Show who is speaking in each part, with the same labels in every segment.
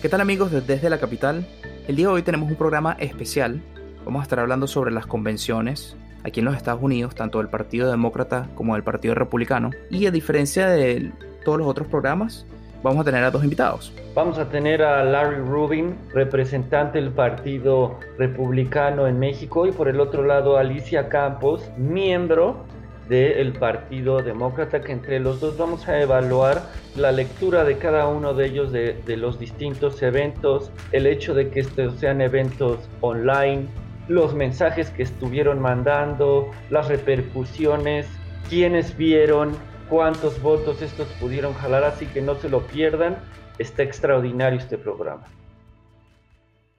Speaker 1: ¿Qué tal amigos de Desde la Capital? El día de hoy tenemos un programa especial. Vamos a estar hablando sobre las convenciones aquí en los Estados Unidos, tanto del Partido Demócrata como del Partido Republicano. Y a diferencia de todos los otros programas, vamos a tener a dos invitados.
Speaker 2: Vamos a tener a Larry Rubin, representante del Partido Republicano en México, y por el otro lado Alicia Campos, miembro del Partido Demócrata, que entre los dos vamos a evaluar la lectura de cada uno de ellos de, los distintos eventos, el hecho de que estos sean eventos online, los mensajes que estuvieron mandando, las repercusiones, quienes vieron, cuántos votos estos pudieron jalar, así que no se lo pierdan, está extraordinario este programa.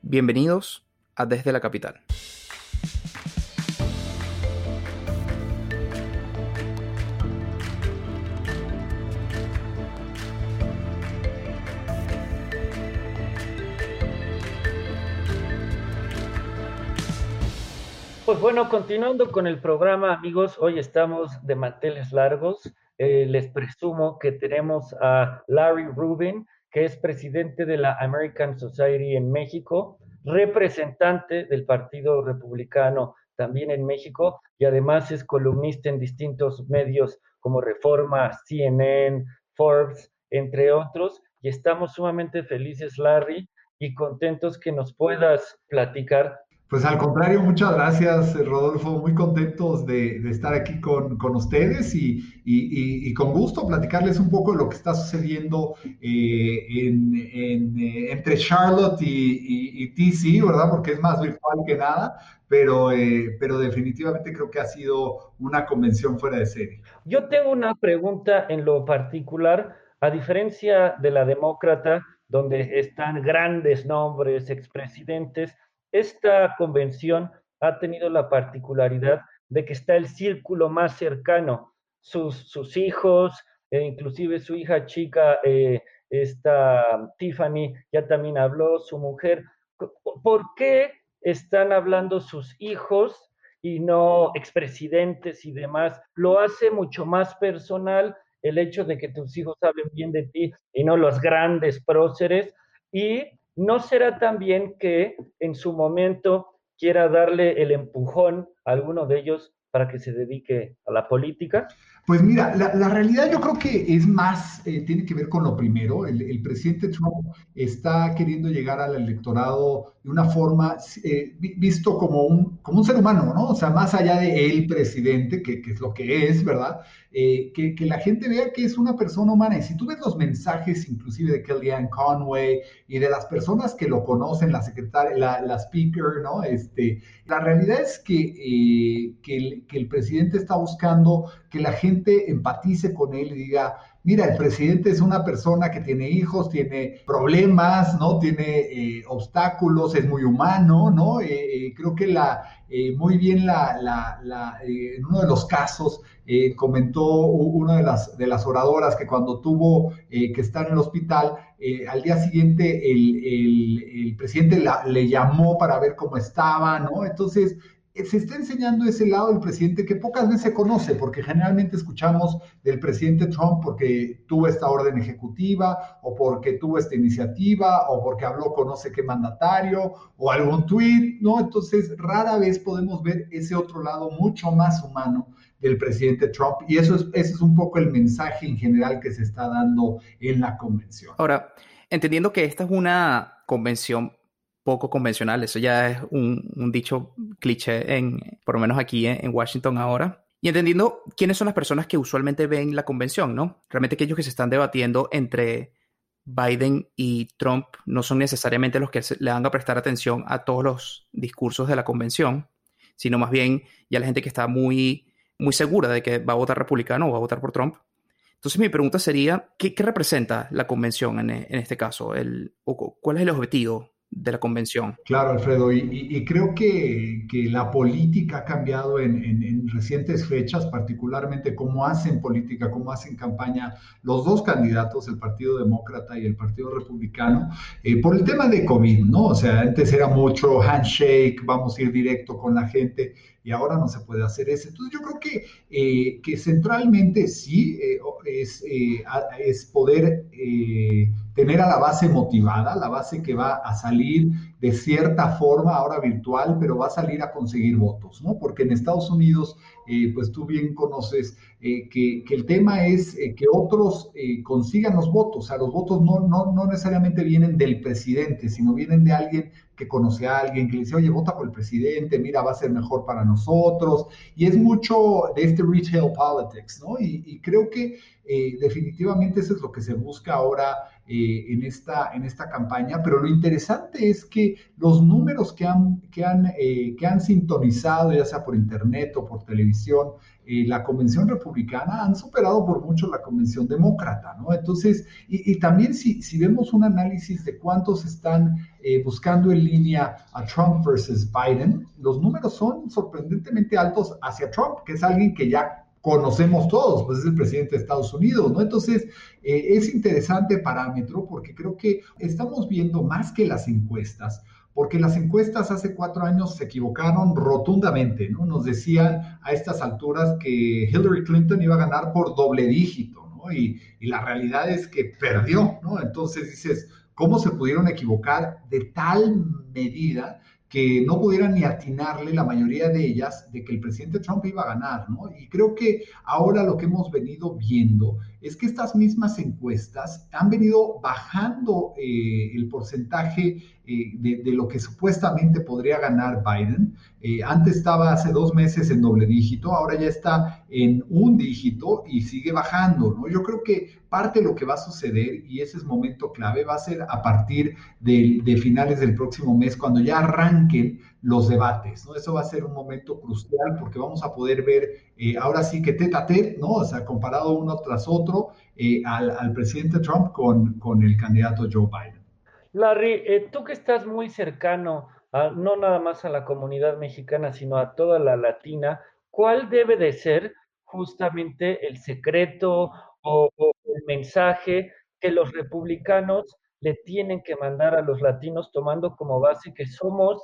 Speaker 1: Bienvenidos a Desde la Capital.
Speaker 2: Bueno, continuando con el programa, amigos, hoy estamos de manteles largos. Eh, les presumo que tenemos a Larry Rubin, que es presidente de la American Society en México, representante del Partido Republicano también en México y además es columnista en distintos medios como Reforma, CNN, Forbes, entre otros. Y estamos sumamente felices, Larry, y contentos que nos puedas platicar
Speaker 3: pues al contrario, muchas gracias, Rodolfo. Muy contentos de, estar aquí con, ustedes y, con gusto platicarles un poco de lo que está sucediendo eh, eh, entre Charlotte y, TC, ¿verdad? Porque es más virtual que nada, pero, eh, pero definitivamente creo que ha sido una convención fuera de serie.
Speaker 2: Yo tengo una pregunta en lo particular. A diferencia de la demócrata, donde están grandes nombres, expresidentes, esta convención ha tenido la particularidad de que está el círculo más cercano, sus, hijos, e inclusive su hija chica, eh, esta Tiffany, ya también habló, su mujer. ¿Por qué están hablando sus hijos y no expresidentes y demás? Lo hace mucho más personal el hecho de que tus hijos hablen bien de ti y no los grandes próceres. Y ¿no será también que en su momento quiera darle el empujón a alguno de ellos para que se dedique a la política?
Speaker 3: Pues mira, la, realidad yo creo que es más, eh, tiene que ver con lo primero. El, presidente Trump está queriendo llegar al electorado de una forma eh, visto como un, como un ser humano, ¿no? O sea, más allá de el presidente, que, que es lo que es, ¿verdad? Eh, que, que, la gente vea que es una persona humana. Y si tú ves los mensajes inclusive de Kellyanne Conway y de las personas que lo conocen, la secretaria, la, la speaker, ¿no? Este, la realidad es que, que el, que el presidente está buscando que la gente empatice con él y diga, mira, el presidente es una persona que tiene hijos, tiene problemas, ¿no? Tiene eh, obstáculos, es muy humano, ¿no? Eh, eh, creo que la, muy bien la, la, en uno de los casos comentó una de las, de las oradoras que cuando tuvo que estar en el hospital, al día siguiente el, el, el presidente le llamó para ver cómo estaba, ¿no? Entonces, se está enseñando ese lado del presidente que pocas veces se conoce, porque generalmente escuchamos del presidente Trump porque tuvo esta orden ejecutiva, o porque tuvo esta iniciativa, o porque habló con no sé qué mandatario, o algún tweet, ¿no? Entonces, rara vez podemos ver ese otro lado mucho más humano del presidente Trump, y eso es, ese es un poco el mensaje en general que se está dando en la convención.
Speaker 1: Ahora, entendiendo que esta es una convención poco convencional. Eso ya es un, dicho cliché, en, por lo menos aquí en, Washington ahora. Y entendiendo quiénes son las personas que usualmente ven la convención, ¿no? Realmente aquellos que se están debatiendo entre Biden y Trump no son necesariamente los que le van a prestar atención a todos los discursos de la convención, sino más bien ya la gente que está muy, muy segura de que va a votar republicano o va a votar por Trump. Entonces mi pregunta sería, ¿qué, representa la convención en, este caso? El, ¿Cuál es el objetivo de la convención.
Speaker 3: Claro, Alfredo, y, creo que, la política ha cambiado en, recientes fechas, particularmente cómo hacen política, cómo hacen campaña los dos candidatos, el Partido Demócrata y el Partido Republicano, eh, por el tema de COVID, ¿no? O sea, antes era mucho handshake, vamos a ir directo con la gente y ahora no se puede hacer eso. Entonces yo creo que, eh, que centralmente sí eh, es, eh, es, poder tener a la base motivada, la base que va a salir de cierta forma, ahora virtual, pero va a salir a conseguir votos, ¿no? Porque en Estados Unidos, pues tú bien conoces que, que, el tema es que otros consigan los votos, o sea, los votos no, no, no necesariamente vienen del presidente, sino vienen de alguien que conoce a alguien, que le dice, oye, vota por el presidente, mira, va a ser mejor para nosotros. Y es mucho de este retail politics, ¿no? Y, creo que eh, definitivamente eso es lo que se busca ahora eh, en, esta, en esta campaña. Pero lo interesante es que los números que han, que han, eh, que han sintonizado, ya sea por internet o por televisión, la convención republicana han superado por mucho la convención demócrata, ¿no? Entonces, y, también si, vemos un análisis de cuántos están eh, buscando en línea a Trump versus Biden, los números son sorprendentemente altos hacia Trump, que es alguien que ya conocemos todos, pues es el presidente de Estados Unidos, ¿no? Entonces, eh, es interesante parámetro porque creo que estamos viendo más que las encuestas, porque las encuestas hace cuatro años se equivocaron rotundamente, ¿no? Nos decían a estas alturas que Hillary Clinton iba a ganar por doble dígito, ¿no? Y, la realidad es que perdió, ¿no? Entonces dices, ¿cómo se pudieron equivocar de tal medida que no pudieran ni atinarle la mayoría de ellas de que el presidente Trump iba a ganar, ¿no? Y creo que ahora lo que hemos venido viendo es que estas mismas encuestas han venido bajando eh, el porcentaje eh, de, lo que supuestamente podría ganar Biden. Eh, antes estaba hace dos meses en doble dígito, ahora ya está en un dígito y sigue bajando, ¿no? Yo creo que parte de lo que va a suceder, y ese es momento clave, va a ser a partir de, de finales del próximo mes, cuando ya arranquen los debates, ¿no? Eso va a ser un momento crucial porque vamos a poder ver eh, ahora sí que tete a tete, ¿no? O sea, comparado uno tras otro al, al, presidente Trump con, con el candidato Joe Biden.
Speaker 2: Larry, eh, tú que estás muy cercano, no nada más a la comunidad mexicana, sino a toda la latina, ¿cuál debe de ser justamente el secreto o, el mensaje que los republicanos le tienen que mandar a los latinos tomando como base que somos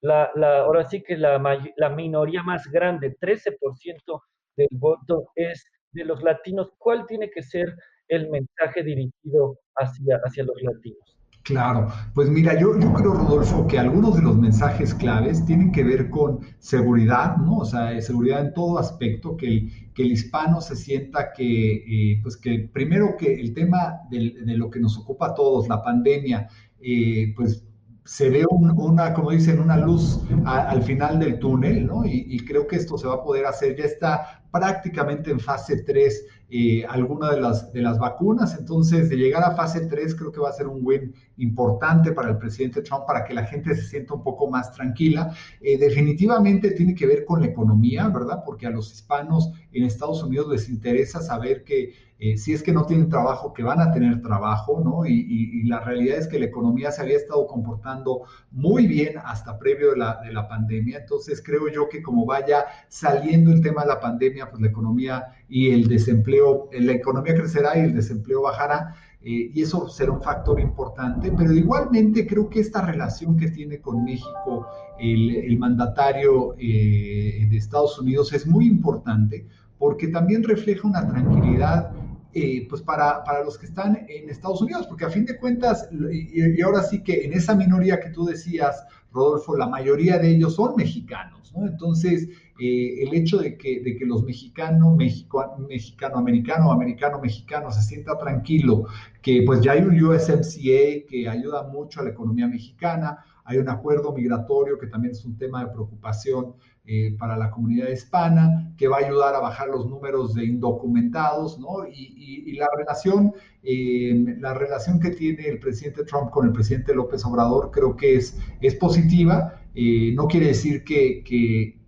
Speaker 2: la, la ahora sí que la, la minoría más grande, 13% del voto es de los latinos. ¿Cuál tiene que ser el mensaje dirigido hacia, hacia los latinos?
Speaker 3: Claro, pues mira, yo, yo creo, Rodolfo, que algunos de los mensajes claves tienen que ver con seguridad, ¿no? O sea, seguridad en todo aspecto, que el, que el hispano se sienta que, eh, pues que primero que el tema de lo que nos ocupa a todos, la pandemia, eh, pues se ve una, como dicen, una luz al final del túnel, ¿no? Y, creo que esto se va a poder hacer, ya está prácticamente en fase 3 eh, alguna de las, de las vacunas. Entonces, de llegar a fase 3, creo que va a ser un win importante para el presidente Trump, para que la gente se sienta un poco más tranquila. Eh, definitivamente tiene que ver con la economía, ¿verdad? Porque a los hispanos en Estados Unidos les interesa saber que eh, si es que no tienen trabajo, que van a tener trabajo, ¿no? Y, la realidad es que la economía se había estado comportando muy bien hasta previo de la, de la pandemia. Entonces, creo yo que como vaya saliendo el tema de la pandemia, pues la economía y el desempleo, la economía crecerá y el desempleo bajará. Eh, y eso será un factor importante, pero igualmente creo que esta relación que tiene con México el, mandatario eh, de Estados Unidos es muy importante porque también refleja una tranquilidad eh, pues para, para, los que están en Estados Unidos, porque a fin de cuentas, y, ahora sí que en esa minoría que tú decías, Rodolfo, la mayoría de ellos son mexicanos, ¿no? Entonces, eh, el hecho de que, de que los mexicanos, mexicano, americano, americano, mexicano se sienta tranquilo, que pues ya hay un USMCA que ayuda mucho a la economía mexicana, hay un acuerdo migratorio que también es un tema de preocupación eh, para la comunidad hispana, que va a ayudar a bajar los números de indocumentados, ¿no? Y, la relación, eh, la relación que tiene el presidente Trump con el presidente López Obrador creo que es, es positiva. Eh, no quiere decir que,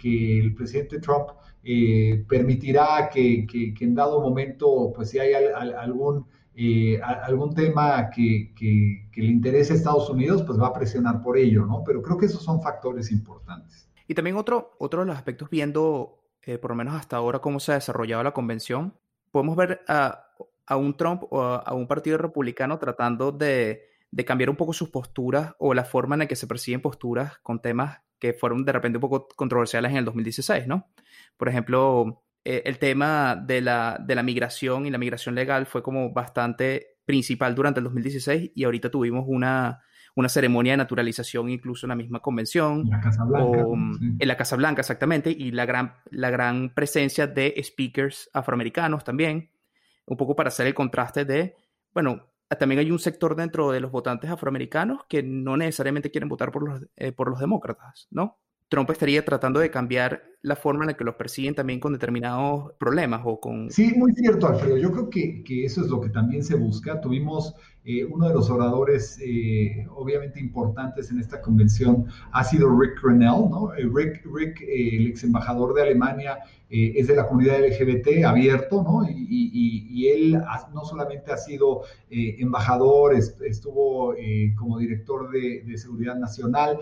Speaker 3: el presidente Trump eh, permitirá que, en dado momento, pues si hay algún, eh, algún tema que, que le interese a Estados Unidos, pues va a presionar por ello, ¿no? Pero creo que esos son factores importantes.
Speaker 1: Y también otro, otro de los aspectos viendo, eh, por lo menos hasta ahora, cómo se ha desarrollado la convención, podemos ver a, a un Trump o a, un partido republicano tratando de, de, cambiar un poco sus posturas o la forma en la que se persiguen posturas con temas que fueron de repente un poco controversiales en el 2016, ¿no? Por ejemplo, eh, el tema de la, de la migración y la migración legal fue como bastante principal durante el 2016 y ahorita tuvimos una, una ceremonia de naturalización incluso en la misma convención.
Speaker 3: La Casa Blanca.
Speaker 1: En la Casa Blanca, exactamente, y la gran, la gran presencia de speakers afroamericanos también, un poco para hacer el contraste de, bueno, también hay un sector dentro de los votantes afroamericanos que no necesariamente quieren votar por los, eh, por los demócratas, ¿no? Trump estaría tratando de cambiar la forma en la que los persiguen también con determinados problemas o con...
Speaker 3: Sí, muy cierto, Alfredo. Yo creo que, que eso es lo que también se busca. Tuvimos eh, uno de los oradores eh, obviamente importantes en esta convención ha sido Rick Grenell, ¿no? Eh, Rick, Rick el ex embajador de Alemania, es de la comunidad LGBT abierto, ¿no? Y, y, él no solamente ha sido embajador, estuvo como director de, de seguridad nacional,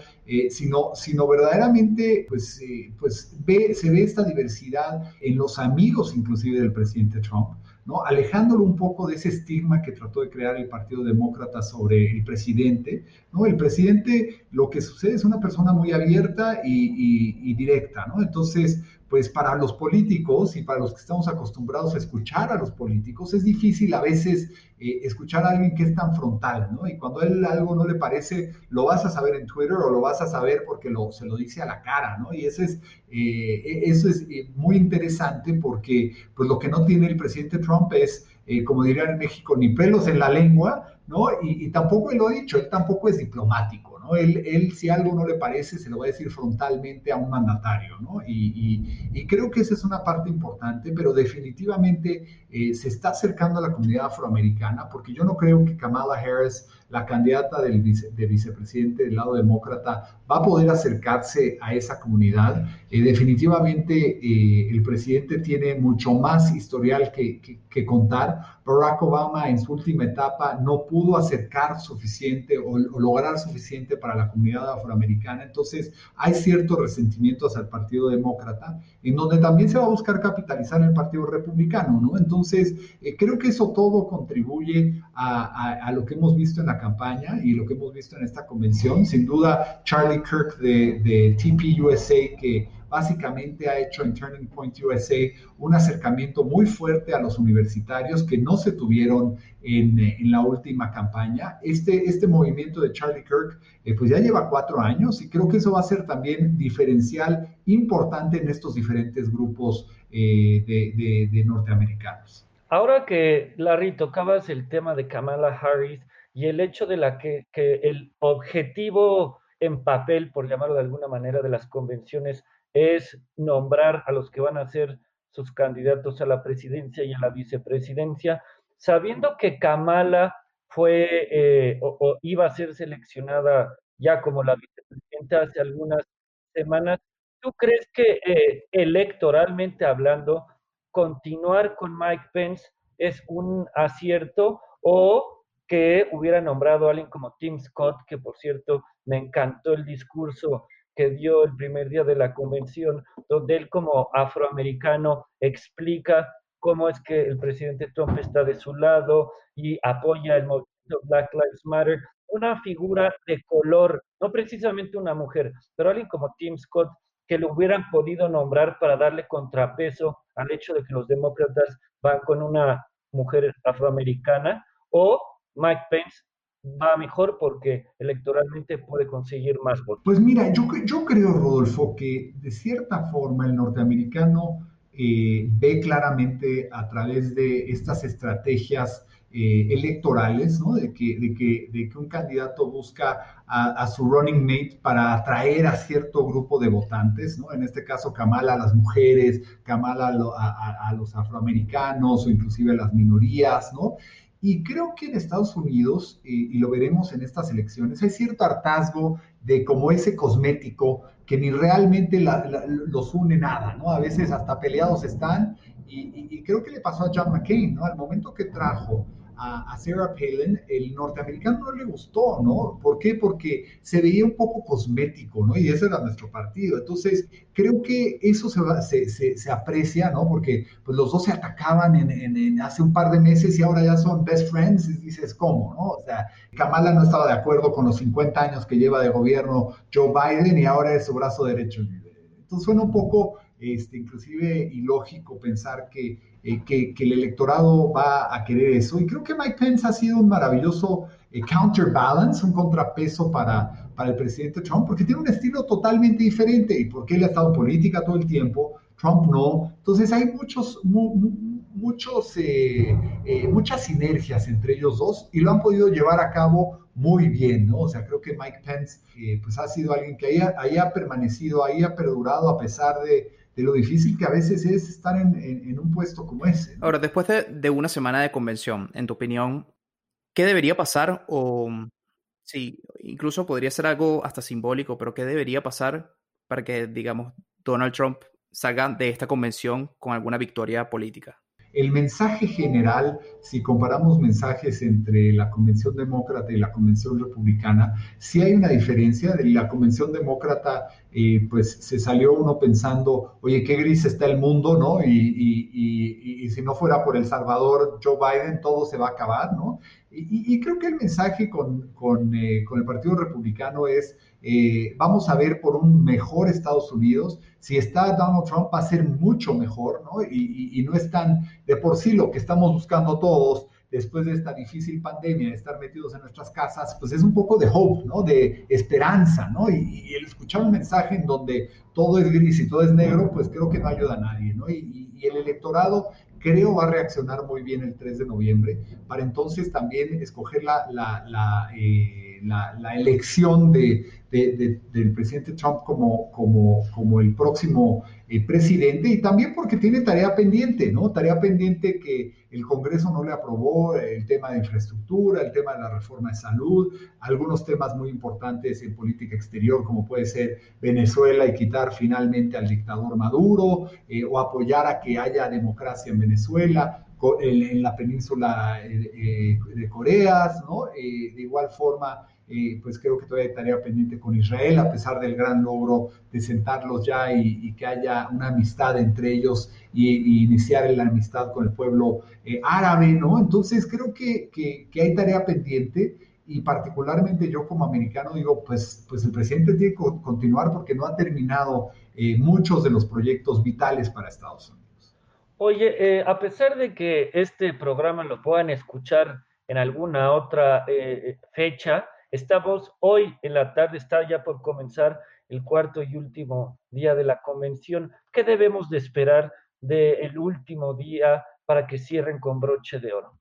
Speaker 3: sino, sino verdaderamente, pues, pues se ve esta diversidad en los amigos inclusive del presidente Trump. ¿no? alejándolo un poco de ese estigma que trató de crear el Partido Demócrata sobre el presidente. ¿no? El presidente, lo que sucede es una persona muy abierta y, directa, ¿no? Entonces, pues para los políticos y para los que estamos acostumbrados a escuchar a los políticos, es difícil a veces eh, escuchar a alguien que es tan frontal, ¿no? Y cuando a él algo no le parece, lo vas a saber en Twitter o lo vas a saber porque lo, se lo dice a la cara, ¿no? Y eso es, eh, e, eso es eh, muy interesante porque pues lo que no tiene el presidente Trump es, como dirían en México, ni pelos en la lengua, ¿no? Y, y tampoco él lo ha dicho, él tampoco es diplomático. Él, si algo no le parece, se lo va a decir frontalmente a un mandatario, ¿no? Y, creo que esa es una parte importante, pero definitivamente eh, se está acercando a la comunidad afroamericana, porque yo no creo que Kamala Harris la candidata del de vicepresidente del lado demócrata va a poder acercarse a esa comunidad. Eh, definitivamente eh, el presidente tiene mucho más historial que, que, contar. Barack Obama en su última etapa no pudo acercar suficiente o, lograr suficiente para la comunidad afroamericana. Entonces hay ciertos resentimientos al Partido Demócrata, en donde también se va a buscar capitalizar el Partido Republicano, ¿no? Entonces eh, creo que eso todo contribuye a, lo que hemos visto en la campaña y lo que hemos visto en esta convención. Sin duda, Charlie Kirk de, de TP USA, que básicamente ha hecho en Turning Point USA un acercamiento muy fuerte a los universitarios que no se tuvieron en, en la última campaña. Este, este movimiento de Charlie Kirk eh, pues ya lleva cuatro años y creo que eso va a ser también diferencial importante en estos diferentes grupos eh, de, de norteamericanos.
Speaker 2: Ahora que, Larry, tocabas el tema de Kamala Harris y el hecho de la que, el objetivo en papel, por llamarlo de alguna manera, de las convenciones es nombrar a los que van a ser sus candidatos a la presidencia y a la vicepresidencia, sabiendo que Kamala fue eh, o, iba a ser seleccionada ya como la vicepresidenta hace algunas semanas, ¿tú crees que eh, electoralmente hablando continuar con Mike Pence es un acierto o que hubiera nombrado a alguien como Tim Scott, que por cierto me encantó el discurso que dio el primer día de la convención, donde él como afroamericano explica cómo es que el presidente Trump está de su lado y apoya el movimiento Black Lives Matter. Una figura de color, no precisamente una mujer, pero alguien como Tim Scott, que lo hubieran podido nombrar para darle contrapeso al hecho de que los demócratas van con una mujer afroamericana, o Mike Pence va mejor porque electoralmente puede conseguir más votos.
Speaker 3: Pues mira, yo, yo creo, Rodolfo, que de cierta forma el norteamericano eh, ve claramente a través de estas estrategias eh, electorales, ¿no? De que, de, que, de que, un candidato busca a, su running mate para atraer a cierto grupo de votantes, ¿no? En este caso, Kamala a las mujeres, Kamala a, a los afroamericanos o inclusive a las minorías, ¿no? Y creo que en Estados Unidos, eh, y lo veremos en estas elecciones, hay cierto hartazgo de como ese cosmético que ni realmente los une nada, ¿no? A veces hasta peleados están, y, creo que le pasó a John McCain, ¿no? Al momento que trajo a, Sarah Palin, el norteamericano no le gustó, ¿no? ¿Por qué? Porque se veía un poco cosmético, ¿no? Y ese era nuestro partido. Entonces, creo que eso se, se, se, aprecia, ¿no? Porque pues, los dos se atacaban en, hace un par de meses y ahora ya son best friends. Y dices, ¿cómo, no? O sea, Kamala no estaba de acuerdo con los 50 años que lleva de gobierno Joe Biden y ahora es su brazo derecho. Entonces, suena un poco este, inclusive ilógico pensar que, eh, que, el electorado va a querer eso. Y creo que Mike Pence ha sido un maravilloso eh, counterbalance, un contrapeso para, para el presidente Trump, porque tiene un estilo totalmente diferente y porque él ha estado en política todo el tiempo, Trump no. Entonces hay muchos, muchos, eh, muchas sinergias entre ellos dos y lo han podido llevar a cabo muy bien, ¿no? O sea, creo que Mike Pence pues ha sido alguien que haya, haya permanecido, haya perdurado a pesar de, de lo difícil que a veces es estar en, un puesto como ese.
Speaker 1: Ahora, después de, una semana de convención, en tu opinión, ¿qué debería pasar? O sí, incluso podría ser algo hasta simbólico, pero ¿qué debería pasar para que, digamos, Donald Trump salga de esta convención con alguna victoria política?
Speaker 3: El mensaje general, si comparamos mensajes entre la Convención Demócrata y la Convención Republicana, sí hay una diferencia. De la Convención Demócrata, eh, pues se salió uno pensando, oye, qué gris está el mundo, ¿no? Y, si no fuera por El Salvador, Joe Biden, todo se va a acabar, ¿no? Y, creo que el mensaje con, eh, el Partido Republicano es eh, vamos a ver por un mejor Estados Unidos. Si está Donald Trump va a ser mucho mejor, ¿no? Y, no es tan de por sí lo que estamos buscando todos después de esta difícil pandemia, de estar metidos en nuestras casas, pues es un poco de hope, ¿no? De esperanza, ¿no? Y, el escuchar un mensaje en donde todo es gris y todo es negro, pues creo que no ayuda a nadie, ¿no? Y, el electorado creo va a reaccionar muy bien el 3 de noviembre para entonces también escoger la, la, la eh, la, elección de, del presidente Trump como, como, como el próximo eh, presidente y también porque tiene tarea pendiente, ¿no? Tarea pendiente que el Congreso no le aprobó, el tema de infraestructura, el tema de la reforma de salud, algunos temas muy importantes en política exterior como puede ser Venezuela y quitar finalmente al dictador Maduro eh, o apoyar a que haya democracia en Venezuela en, la península eh, eh, de Coreas, ¿no? Eh, de igual forma, pues creo que todavía hay tarea pendiente con Israel, a pesar del gran logro de sentarlos ya y, que haya una amistad entre ellos y, iniciar la amistad con el pueblo árabe, ¿no? Entonces creo que, que, hay tarea pendiente y particularmente yo como americano digo, pues, pues el presidente tiene que continuar porque no ha terminado muchos de los proyectos vitales para Estados Unidos.
Speaker 2: Oye, eh, a pesar de que este programa lo puedan escuchar en alguna otra eh, fecha, estamos hoy en la tarde, está ya por comenzar el cuarto y último día de la convención. ¿Qué debemos de esperar del último día para que cierren con broche de oro?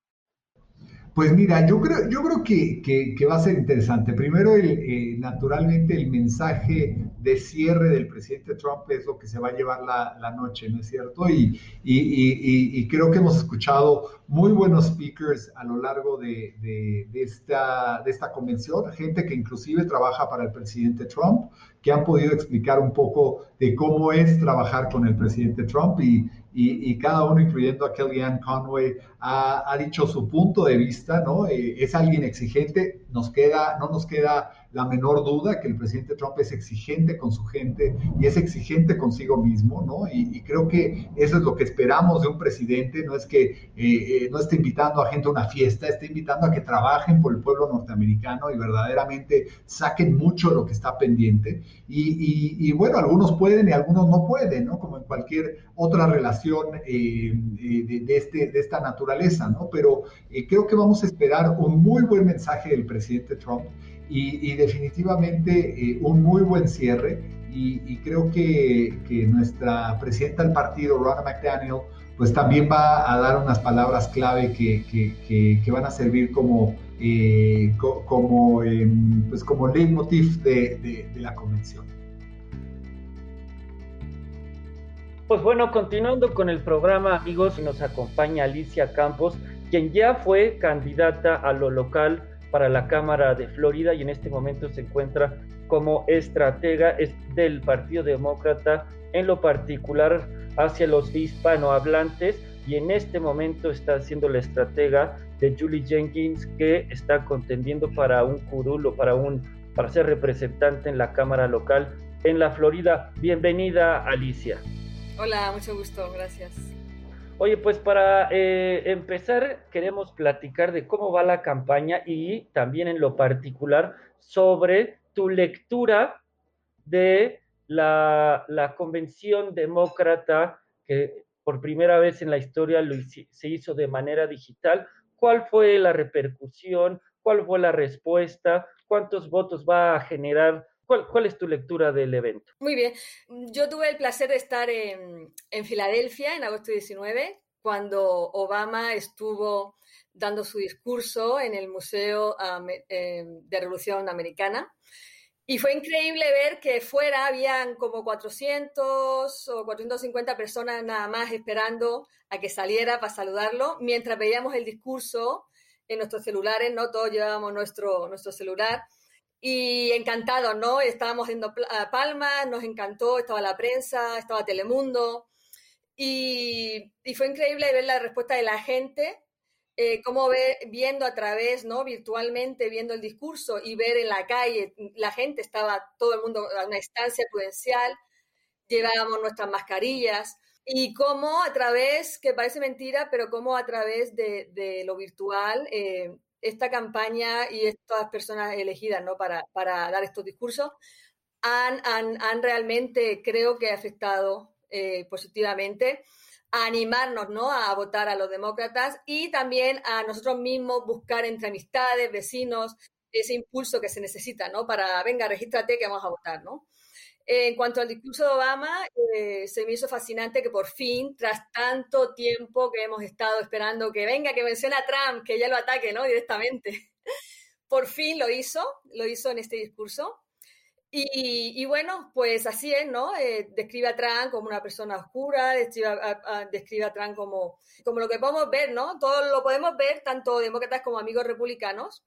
Speaker 3: Pues mira, yo creo, yo creo que, que, va a ser interesante. Primero, el, eh, naturalmente, el mensaje de cierre del presidente Trump es lo que se va a llevar la, la noche, ¿no es cierto? Y, y, y, creo que hemos escuchado muy buenos speakers a lo largo de, de, de, esta, de esta convención, gente que inclusive trabaja para el presidente Trump, que han podido explicar un poco de cómo es trabajar con el presidente Trump y, y, cada uno, incluyendo a Kellyanne Conway, ha, ha dicho su punto de vista, ¿no? Eh, es alguien exigente, nos queda, no nos queda la menor duda que el presidente Trump es exigente con su gente y es exigente consigo mismo, ¿no? Y, creo que eso es lo que esperamos de un presidente, no es que eh, eh, no esté invitando a gente a una fiesta, está invitando a que trabajen por el pueblo norteamericano y verdaderamente saquen mucho lo que está pendiente. Y, bueno, algunos pueden y algunos no pueden, ¿no? Como en cualquier otra relación eh, de, este, de esta naturaleza, ¿no? Pero creo que vamos a esperar un muy buen mensaje del presidente Trump y, definitivamente eh, un muy buen cierre y, creo que, que, nuestra presidenta del partido, Ronna McDaniel, pues también va a dar unas palabras clave que, que, que van a servir como, eh, como, em, pues como leitmotiv de, de, de la convención.
Speaker 2: Pues bueno, continuando con el programa, amigos, nos acompaña Alicia Campos, quien ya fue candidata a lo local para la Cámara de Florida y en este momento se encuentra como estratega del Partido Demócrata, en lo particular hacia los hispanohablantes y en este momento está siendo la estratega de Julie Jenkins, que está contendiendo para un curul o para, un, para ser representante en la Cámara Local en la Florida. Bienvenida, Alicia.
Speaker 4: Hola, mucho gusto, gracias.
Speaker 2: Oye, pues para eh, empezar, queremos platicar de cómo va la campaña y también en lo particular sobre tu lectura de la, convención demócrata que por primera vez en la historia se hizo de manera digital. ¿Cuál fue la repercusión? ¿Cuál fue la respuesta? ¿Cuántos votos va a generar ¿Cuál, es tu lectura del evento?
Speaker 4: Muy bien. Yo tuve el placer de estar en, Filadelfia en agosto 19, cuando Obama estuvo dando su discurso en el Museo eh, de Revolución Americana. Y fue increíble ver que fuera habían como 400 o 450 personas nada más esperando a que saliera para saludarlo, mientras veíamos el discurso en nuestros celulares, ¿no? Todos llevábamos nuestro, nuestro celular y encantados, ¿no? Estábamos haciendo palmas, nos encantó, estaba la prensa, estaba Telemundo y, fue increíble ver la respuesta de la gente, eh, cómo viendo a través, ¿no? Virtualmente, viendo el discurso y ver en la calle, la gente estaba, todo el mundo a una estancia prudencial, llevábamos nuestras mascarillas y cómo a través, que parece mentira, pero cómo a través de, de lo virtual eh, esta campaña y estas personas elegidas ¿no? para, para dar estos discursos han, han, han, realmente, creo que, afectado eh, positivamente a animarnos ¿no? a votar a los demócratas y también a nosotros mismos buscar entre amistades, vecinos, ese impulso que se necesita ¿no? para, venga, regístrate que vamos a votar. ¿no? En cuanto al discurso de Obama, eh, se me hizo fascinante que por fin, tras tanto tiempo que hemos estado esperando que venga, que mencione a Trump, que ya lo ataque, ¿no? Directamente. Por fin lo hizo, lo hizo en este discurso. Y, bueno, pues así es, ¿no? Eh, describe a Trump como una persona oscura, describe a, describe a Trump como, como lo que podemos ver, ¿no? Todo lo podemos ver, tanto demócratas como amigos republicanos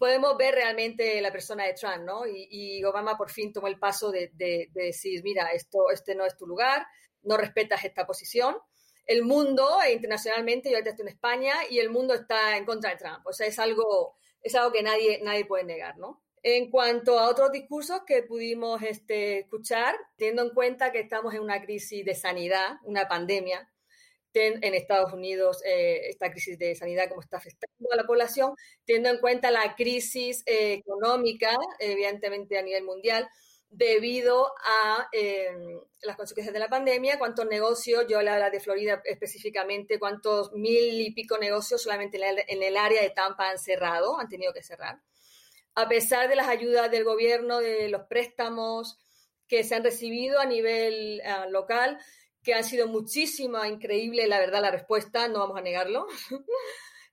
Speaker 4: podemos ver realmente la persona de Trump, ¿no? Y, Obama por fin tomó el paso de, decir, mira, esto, este no es tu lugar, no respetas esta posición. El mundo, e internacionalmente, yo ahorita estoy en España, y el mundo está en contra de Trump. O sea, es algo, es algo que nadie, nadie puede negar, ¿no? En cuanto a otros discursos que pudimos este, escuchar, teniendo en cuenta que estamos en una crisis de sanidad, una pandemia, en Estados Unidos eh, esta crisis de sanidad, como está afectando a la población, teniendo en cuenta la crisis eh, económica, evidentemente a nivel mundial, debido a em, las consecuencias de la pandemia, cuántos negocios, yo hablo de Florida específicamente, cuántos mil y pico negocios solamente en el área de Tampa han cerrado, han tenido que cerrar. A pesar de las ayudas del gobierno, de los préstamos que se han recibido a nivel ah, local, que ha sido muchísima, increíble, la verdad, la respuesta, no vamos a negarlo.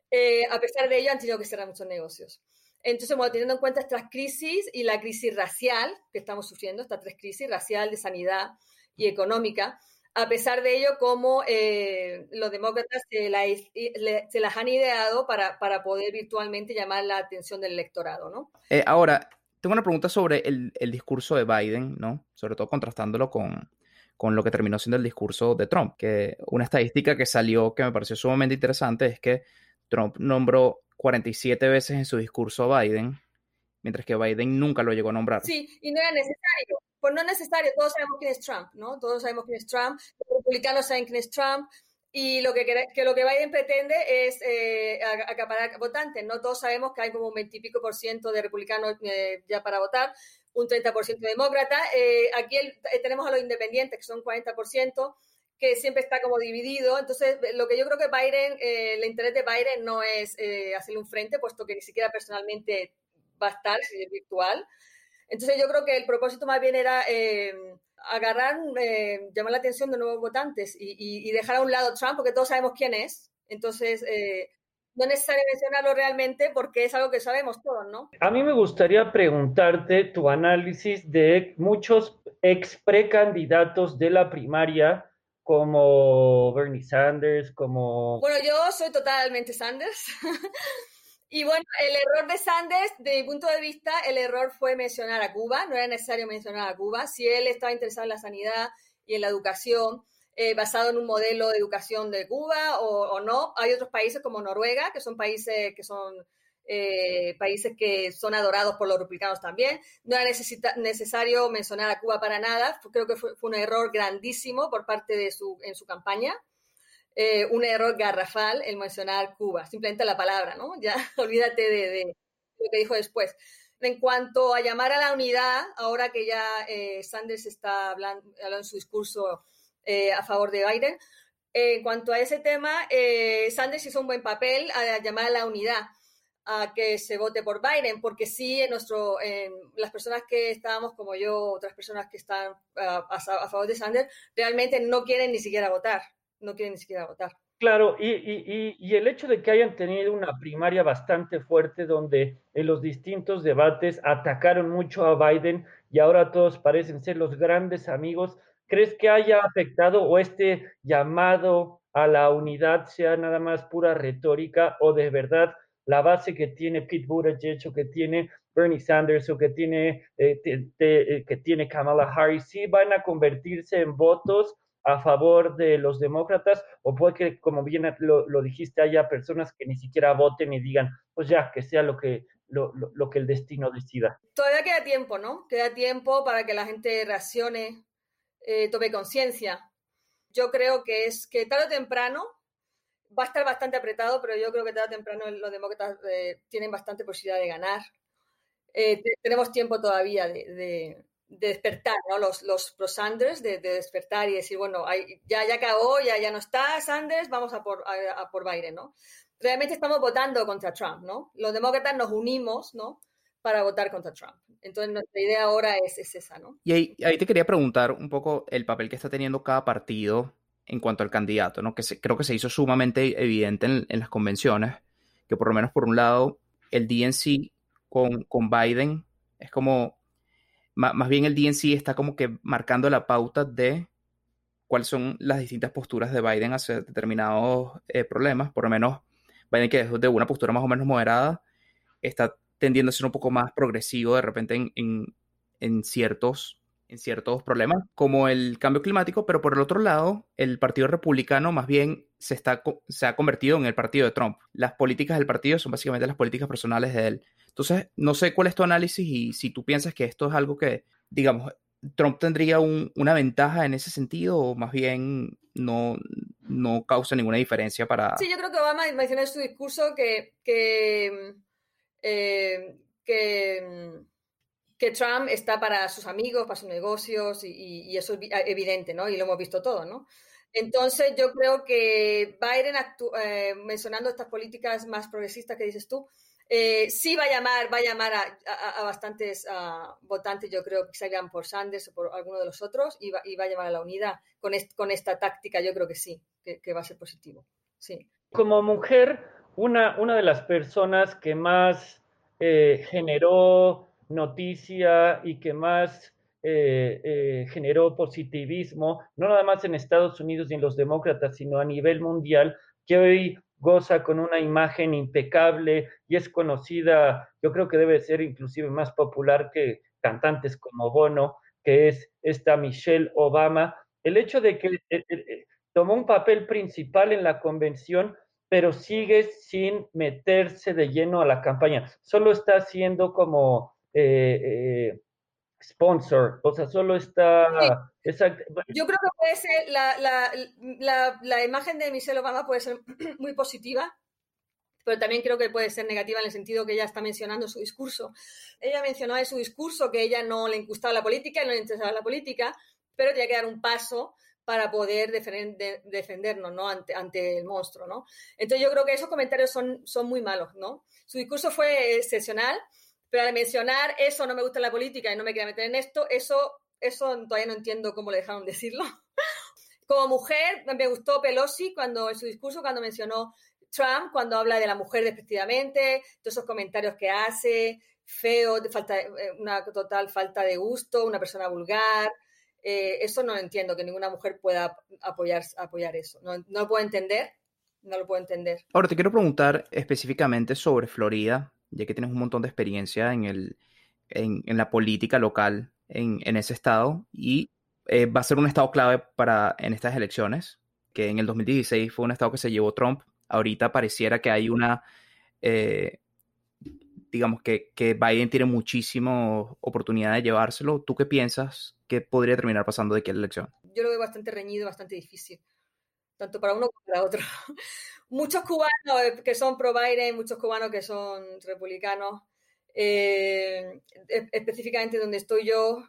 Speaker 4: Eh, a pesar de ello, han tenido que cerrar muchos negocios. Entonces, bueno, teniendo en cuenta estas crisis y la crisis racial que estamos sufriendo, estas tres crisis, racial, de sanidad y económica, a pesar de ello, como eh, los demócratas se, las han ideado para, para, poder virtualmente llamar la atención del electorado, ¿no?
Speaker 1: Eh, ahora, tengo una pregunta sobre el, el, discurso de Biden, ¿no? Sobre todo contrastándolo con, con lo que terminó siendo el discurso de Trump. Que una estadística que salió que me pareció sumamente interesante es que Trump nombró 47 veces en su discurso a Biden, mientras que Biden nunca lo llegó a nombrar.
Speaker 4: Sí, y no era necesario. Pues no es necesario, todos sabemos quién es Trump, ¿no? Todos sabemos quién es Trump, los republicanos saben quién es Trump, y lo que, que, lo que Biden pretende es eh, acaparar votantes, ¿no? Todos sabemos que hay como un 20 y pico por ciento de republicanos eh, ya para votar, un 30% demócrata. Eh, aquí eh, tenemos a los independientes, que son 40%, que siempre está como dividido. Entonces, lo que yo creo que Biden, eh, el interés de Biden no es hacerle un frente, puesto que ni siquiera personalmente va a estar, es virtual. Entonces, yo creo que el propósito más bien era agarrar, llamar la atención de nuevos votantes y, dejar a un lado Trump, porque todos sabemos quién es. Entonces, no es necesario mencionarlo realmente porque es algo que sabemos todos, ¿no?
Speaker 2: A mí me gustaría preguntarte tu análisis de muchos ex precandidatos de la primaria como Bernie Sanders, como...
Speaker 4: Bueno, yo soy totalmente Sanders. y bueno, el error de Sanders, de mi punto de vista, el error fue mencionar a Cuba. No era necesario mencionar a Cuba. Si él estaba interesado en la sanidad y en la educación, eh, basado en un modelo de educación de Cuba o, no. Hay otros países como Noruega, que son países que son eh, países que son adorados por los republicanos también. No era necesario mencionar a Cuba para nada. Creo que fue, un error grandísimo por parte de su, en su campaña. Eh, un error garrafal el mencionar Cuba, simplemente la palabra, ¿no? Ya olvídate de, de lo que dijo después. En cuanto a llamar a la unidad, ahora que ya Sanders está hablando, hablando en su discurso eh, a favor de Biden. en cuanto a ese tema, eh, Sanders hizo un buen papel a, llamar a la unidad a que se vote por Biden, porque sí, en nuestro, las personas que estábamos, como yo, otras personas que están a, favor de Sanders, realmente no quieren ni siquiera votar, no quieren ni siquiera votar.
Speaker 2: Claro, y, el hecho de que hayan tenido una primaria bastante fuerte donde en los distintos debates atacaron mucho a Biden y ahora todos parecen ser los grandes amigos, ¿Crees que haya afectado o este llamado a la unidad sea nada más pura retórica o de verdad la base que tiene Pete Buttigieg o que tiene Bernie Sanders o que tiene, eh, eh, que tiene Kamala Harris sí van a convertirse en votos a favor de los demócratas o puede que, como bien lo, lo, dijiste, haya personas que ni siquiera voten y digan, pues ya, que sea lo que, lo, lo, que el destino decida.
Speaker 4: Todavía queda tiempo, ¿no? Queda tiempo para que la gente reaccione eh, tome conciencia. Yo creo que es que tarde o temprano va a estar bastante apretado, pero yo creo que tarde o temprano los demócratas eh, tienen bastante posibilidad de ganar. Eh, tenemos tiempo todavía de, despertar, ¿no? Los, los pro Sanders, de, despertar y decir, bueno, ya, ya acabó, ya, ya no está Sanders, vamos a por, a por Biden, ¿no? Realmente estamos votando contra Trump, ¿no? Los demócratas nos unimos, ¿no? Para votar contra Trump. Entonces, nuestra idea ahora es, esa, ¿no?
Speaker 1: Y ahí, te quería preguntar un poco el papel que está teniendo cada partido en cuanto al candidato, ¿no? Que creo que se hizo sumamente evidente en, las convenciones, que por lo menos por un lado, el DNC con, con Biden es como, más, bien el DNC está como que marcando la pauta de cuáles son las distintas posturas de Biden hacia determinados eh, problemas, por lo menos Biden que es de una postura más o menos moderada, está tendiendo a ser un poco más progresivo de repente en, en, ciertos, en ciertos problemas, como el cambio climático, pero por el otro lado, el Partido Republicano más bien se, está, se ha convertido en el partido de Trump. Las políticas del partido son básicamente las políticas personales de él. Entonces, no sé cuál es tu análisis y si tú piensas que esto es algo que, digamos, Trump tendría una ventaja en ese sentido o más bien no, no causa ninguna diferencia para...
Speaker 4: Sí, yo creo que Obama mencionó en su discurso que, que eh, que, que, Trump está para sus amigos, para sus negocios, y, eso es evidente, ¿no? Y lo hemos visto todo, ¿no? Entonces, yo creo que Biden, eh, mencionando estas políticas más progresistas que dices tú, eh, sí va a llamar, va a llamar a, bastantes votantes, yo creo que salgan por Sanders o por alguno de los otros, y va, y va a llamar a la unidad. Con, con esta táctica, yo creo que sí, que, va a ser positivo. Sí.
Speaker 2: Como mujer, una, una de las personas que más eh, generó noticia y que más eh, eh, generó positivismo, no nada más en Estados Unidos y en los demócratas, sino a nivel mundial, que hoy goza con una imagen impecable y es conocida, yo creo que debe ser inclusive más popular que cantantes como Bono, que es esta Michelle Obama. El hecho de que tomó un papel principal en la convención pero sigue sin meterse de lleno a la campaña. Solo está haciendo como eh, eh, sponsor, o sea, solo está...
Speaker 4: Yo creo que puede ser, la, la, la, la, imagen de Michelle Obama puede ser muy positiva, pero también creo que puede ser negativa en el sentido que ella está mencionando su discurso. Ella mencionó en su discurso que ella no le gustaba la política, no le interesaba la política, pero tenía que dar un paso para poder defendernos ¿no? ante, ante, el monstruo. ¿no? Entonces yo creo que esos comentarios son, son muy malos. ¿no? Su discurso fue excepcional, pero al mencionar eso no me gusta la política y no me quiero meter en esto, eso, eso todavía no entiendo cómo le dejaron decirlo. Como mujer, me gustó Pelosi cuando en su discurso, cuando mencionó Trump, cuando habla de la mujer despectivamente, todos esos comentarios que hace, feo, falta, eh, una total falta de gusto, una persona vulgar. Eh, eso no entiendo, que ninguna mujer pueda apoyar, apoyar eso. No, no, lo puedo entender, no lo puedo entender.
Speaker 1: Ahora, te quiero preguntar específicamente sobre Florida, ya que tienes un montón de experiencia en, el, en, en la política local en, en, ese estado y eh, va a ser un estado clave para, en estas elecciones, que en el 2016 fue un estado que se llevó Trump. Ahorita pareciera que hay una, eh, digamos que, que, Biden tiene muchísima oportunidad de llevárselo. ¿Tú qué piensas que podría terminar pasando de aquella elección?
Speaker 4: Yo lo veo bastante reñido, bastante difícil, tanto para uno como para otro. muchos cubanos eh, que son pro Biden, muchos cubanos que son republicanos, eh, específicamente donde estoy yo,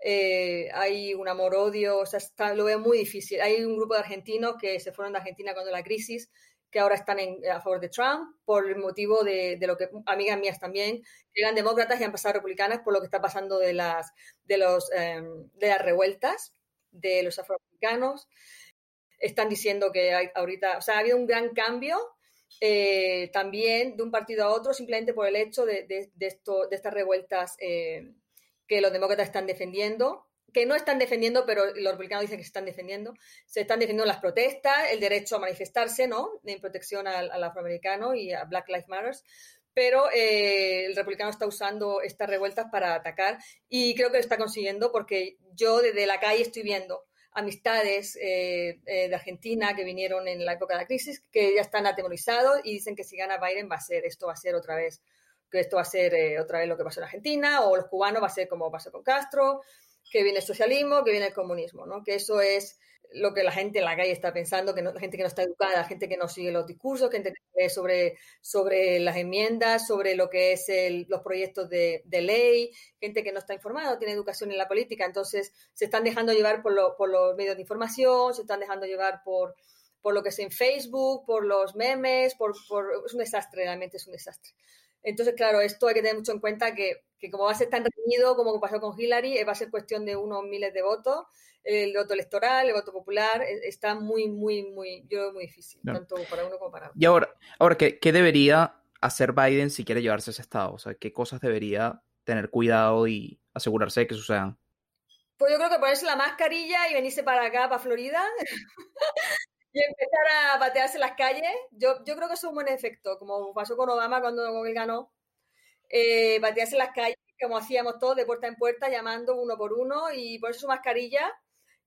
Speaker 4: eh, hay un amor-odio, o sea, está, lo veo muy difícil. Hay un grupo de argentinos que se fueron de Argentina cuando la crisis, que ahora están a favor de Trump por el motivo de, de, lo que amigas mías también que eran demócratas y han pasado republicanas por lo que está pasando de las de los em, de las revueltas de los afroamericanos. Están diciendo que hay ahorita o sea ha habido un gran cambio eh, también de un partido a otro simplemente por el hecho de, de, de de estas revueltas eh, que los demócratas están defendiendo que no están defendiendo, pero los republicanos dicen que se están defendiendo. Se están defendiendo las protestas, el derecho a manifestarse, ¿no? En protección al, al afroamericano y a Black Lives Matter. Pero eh, el republicano está usando estas revueltas para atacar y creo que lo está consiguiendo porque yo desde la calle estoy viendo amistades eh, eh, de Argentina que vinieron en la época de la crisis que ya están atemorizados y dicen que si gana Biden va a ser, esto va a ser otra vez, que esto va a ser eh, otra vez lo que pasó en Argentina o los cubanos va a ser como pasó con Castro que viene el socialismo, que viene el comunismo, ¿no? Que eso es lo que la gente en la calle está pensando, que no, gente que no está educada, gente que no sigue los discursos, gente que lee sobre, sobre las enmiendas, sobre lo que es el, los proyectos de, de, ley, gente que no está informada, no tiene educación en la política, entonces se están dejando llevar por, lo, por los medios de información, se están dejando llevar por, por lo que es en Facebook, por los memes, por, por, es un desastre, realmente es un desastre. Entonces, claro, esto hay que tener mucho en cuenta que, que como va a ser tan reñido como pasó con Hillary, eh, va a ser cuestión de unos miles de votos. El voto electoral, el voto popular, eh, está muy, muy, muy, yo muy difícil, no. tanto para uno como para otro.
Speaker 1: Y ahora, ahora ¿qué, ¿qué, debería hacer Biden si quiere llevarse ese estado? O sea, ¿qué cosas debería tener cuidado y asegurarse de que sucedan?
Speaker 4: Pues yo creo que ponerse la mascarilla y venirse para acá, para Florida, y empezar a patearse las calles. Yo, yo creo que eso es un buen efecto, como pasó con Obama cuando él ganó. Eh, patearse las calles, como hacíamos todos, de puerta en puerta, llamando uno por uno y ponerse su mascarilla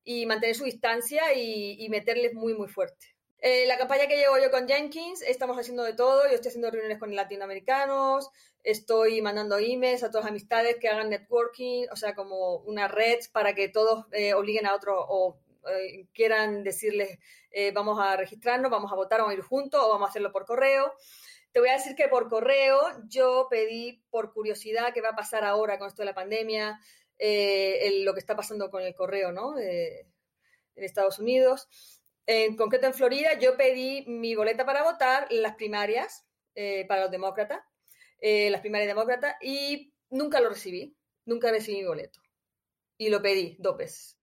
Speaker 4: y mantener su distancia y, y meterles muy, muy fuerte. Eh, la campaña que llevo yo con Jenkins, estamos haciendo de todo. Yo estoy haciendo reuniones con latinoamericanos, estoy mandando emails a todas las amistades que hagan networking, o sea, como una red para que todos eh, obliguen a otros o eh, quieran decirles eh, vamos a registrarnos, vamos a votar, vamos a ir juntos o vamos a hacerlo por correo. Te voy a decir que por correo yo pedí por curiosidad qué va a pasar ahora con esto de la pandemia, eh, lo que está pasando con el correo, ¿no? Eh, en Estados Unidos. En concreto en Florida, yo pedí mi boleta para votar las primarias eh, para los demócratas, las primarias demócratas, y nunca lo recibí, nunca recibí mi boleto. Y lo pedí dos veces.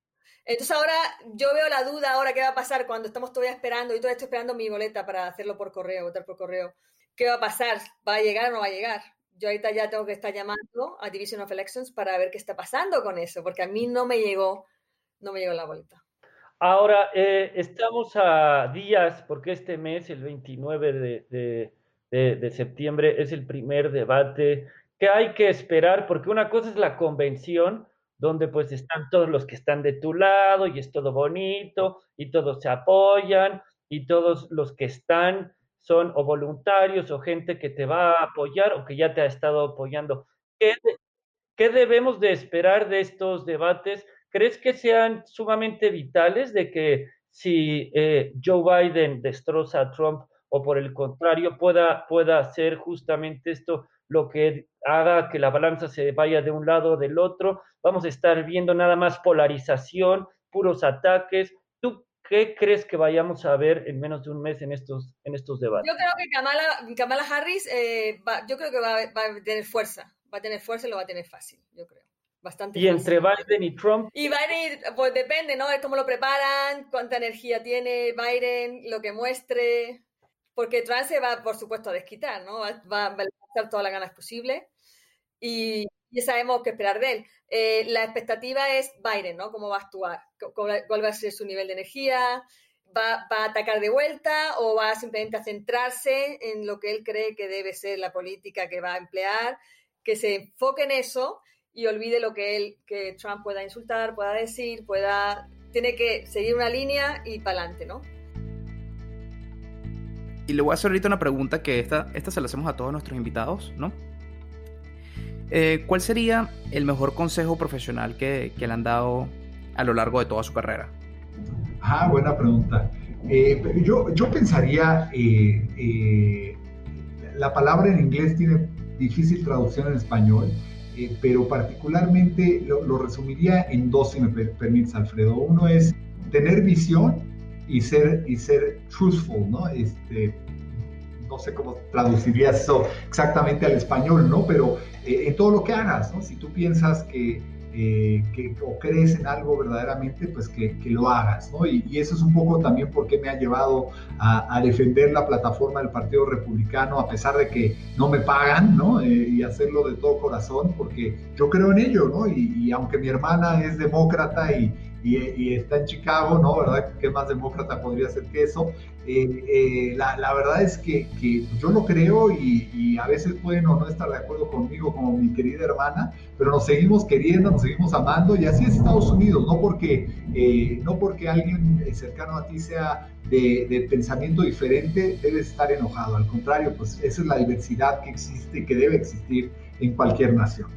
Speaker 4: Entonces ahora yo veo la duda ahora qué va a pasar cuando estamos todavía esperando, y todavía estoy esperando mi boleta para hacerlo por correo, votar por correo. ¿Qué va a pasar? ¿Va a llegar o no va a llegar? Yo ahorita ya tengo que estar llamando a Division of Elections para ver qué está pasando con eso, porque a mí no me llegó, no me llegó la boleta.
Speaker 2: Ahora, eh, estamos a días, porque este mes, el 29 de, de, septiembre, es el primer debate que hay que esperar, porque una cosa es la convención, donde pues están todos los que están de tu lado y es todo bonito y todos se apoyan y todos los que están son o voluntarios o gente que te va a apoyar o que ya te ha estado apoyando. ¿Qué, qué debemos de esperar de estos debates? ¿Crees que sean sumamente vitales de que si eh, Joe Biden destroza a Trump o por el contrario pueda, pueda hacer justamente esto lo que haga que la balanza se vaya de un lado o del otro? Vamos a estar viendo nada más polarización, puros ataques. ¿Tú ¿Qué crees que vayamos a ver en menos de un mes en estos, en estos debates?
Speaker 4: Yo creo que Kamala, Kamala Harris, eh, va, yo creo que va, va, a tener fuerza, va a tener fuerza y lo va a tener fácil, yo creo. Bastante
Speaker 2: y fácil. entre Biden y Trump.
Speaker 4: Y Biden, pues depende, ¿no? De cómo lo preparan, cuánta energía tiene Biden, lo que muestre. Porque Trump se va, por supuesto, a desquitar, ¿no? Va, va, a hacer todas las ganas posibles. Y, ya sabemos qué esperar de él. Eh, la expectativa es Biden, ¿no? ¿Cómo va a actuar? ¿Cuál va a ser su nivel de energía? ¿Va, ¿Va, a atacar de vuelta o va simplemente a centrarse en lo que él cree que debe ser la política que va a emplear? Que se enfoque en eso y olvide lo que él, que Trump pueda insultar, pueda decir, pueda, tiene que seguir una línea y para adelante, ¿no?
Speaker 1: Y le voy a hacer ahorita una pregunta que esta, esta se la hacemos a todos nuestros invitados, ¿no? Eh, ¿Cuál sería el mejor consejo profesional que, que, le han dado a lo largo de toda su carrera?
Speaker 3: Ah, buena pregunta. Eh, yo, yo pensaría, eh, eh, la palabra en inglés tiene difícil traducción en español, eh, pero particularmente lo, lo, resumiría en dos, si me permites, Alfredo. Uno es tener visión y ser, y ser truthful, ¿no? Este, no sé cómo traduciría eso exactamente al español, ¿no? Pero eh, en todo lo que hagas, ¿no? Si tú piensas que, eh, que o crees en algo verdaderamente, pues que, que lo hagas, ¿no? Y, eso es un poco también por qué me ha llevado a, a, defender la plataforma del Partido Republicano, a pesar de que no me pagan, ¿no? Eh, y hacerlo de todo corazón, porque yo creo en ello, ¿no? Y, y aunque mi hermana es demócrata y, y, y, está en Chicago, ¿no? ¿Verdad? ¿Qué más demócrata podría ser que eso? Eh, eh, la, la, verdad es que, que yo lo creo y, y, a veces pueden o no estar de acuerdo conmigo como mi querida hermana, pero nos seguimos queriendo, nos seguimos amando y así es Estados Unidos, no porque, eh, no porque alguien cercano a ti sea de, de, pensamiento diferente, debes estar enojado, al contrario, pues esa es la diversidad que existe y que debe existir en cualquier nación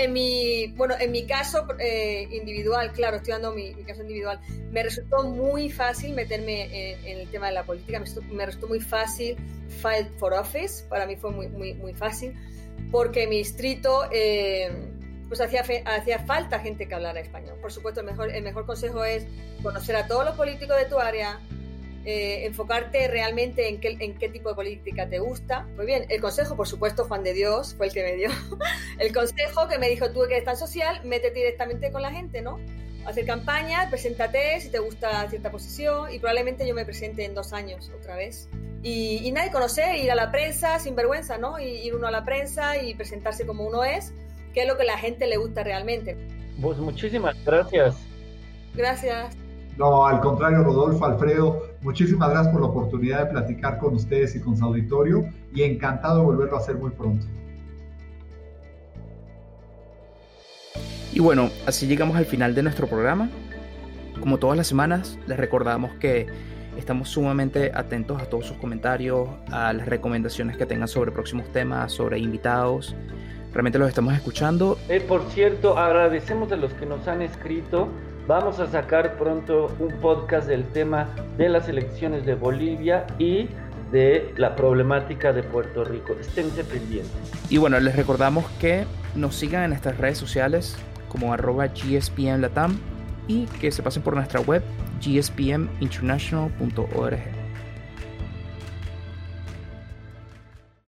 Speaker 4: en mi, bueno, en mi caso eh, individual, claro, estoy dando mi, caso individual, me resultó muy fácil meterme en, en el tema de la política, me resultó, muy fácil fight for office, para mí fue muy, muy, fácil, porque mi distrito, eh, pues hacía, hacía falta gente que hablara español. Por supuesto, el mejor, el mejor consejo es conocer a todos los políticos de tu área, eh, enfocarte realmente en qué, en qué, tipo de política te gusta. Muy bien, el consejo, por supuesto, Juan de Dios fue el que me dio. el consejo que me dijo, tú que eres tan social, métete directamente con la gente, ¿no? Hacer campaña, preséntate si te gusta cierta posición y probablemente yo me presente en dos años otra vez. Y, y nada, conocer, ir a la prensa sin vergüenza, ¿no? Y, ir uno a la prensa y presentarse como uno es, que es lo que a la gente le gusta realmente.
Speaker 2: Pues muchísimas gracias.
Speaker 4: Gracias.
Speaker 3: No, al contrario, Rodolfo, Alfredo, muchísimas gracias por la oportunidad de platicar con ustedes y con su auditorio y encantado de volverlo a hacer muy pronto.
Speaker 1: Y bueno, así llegamos al final de nuestro programa. Como todas las semanas, les recordamos que estamos sumamente atentos a todos sus comentarios, a las recomendaciones que tengan sobre próximos temas, sobre invitados. Realmente los estamos escuchando.
Speaker 2: Eh, por cierto, agradecemos a los que nos han escrito Vamos a sacar pronto un podcast del tema de las elecciones de Bolivia y de la problemática de Puerto Rico. Esténse pendientes.
Speaker 1: Y bueno, les recordamos que nos sigan en nuestras redes sociales como arroba gspmlatam y que se pasen por nuestra web gspminternational.org.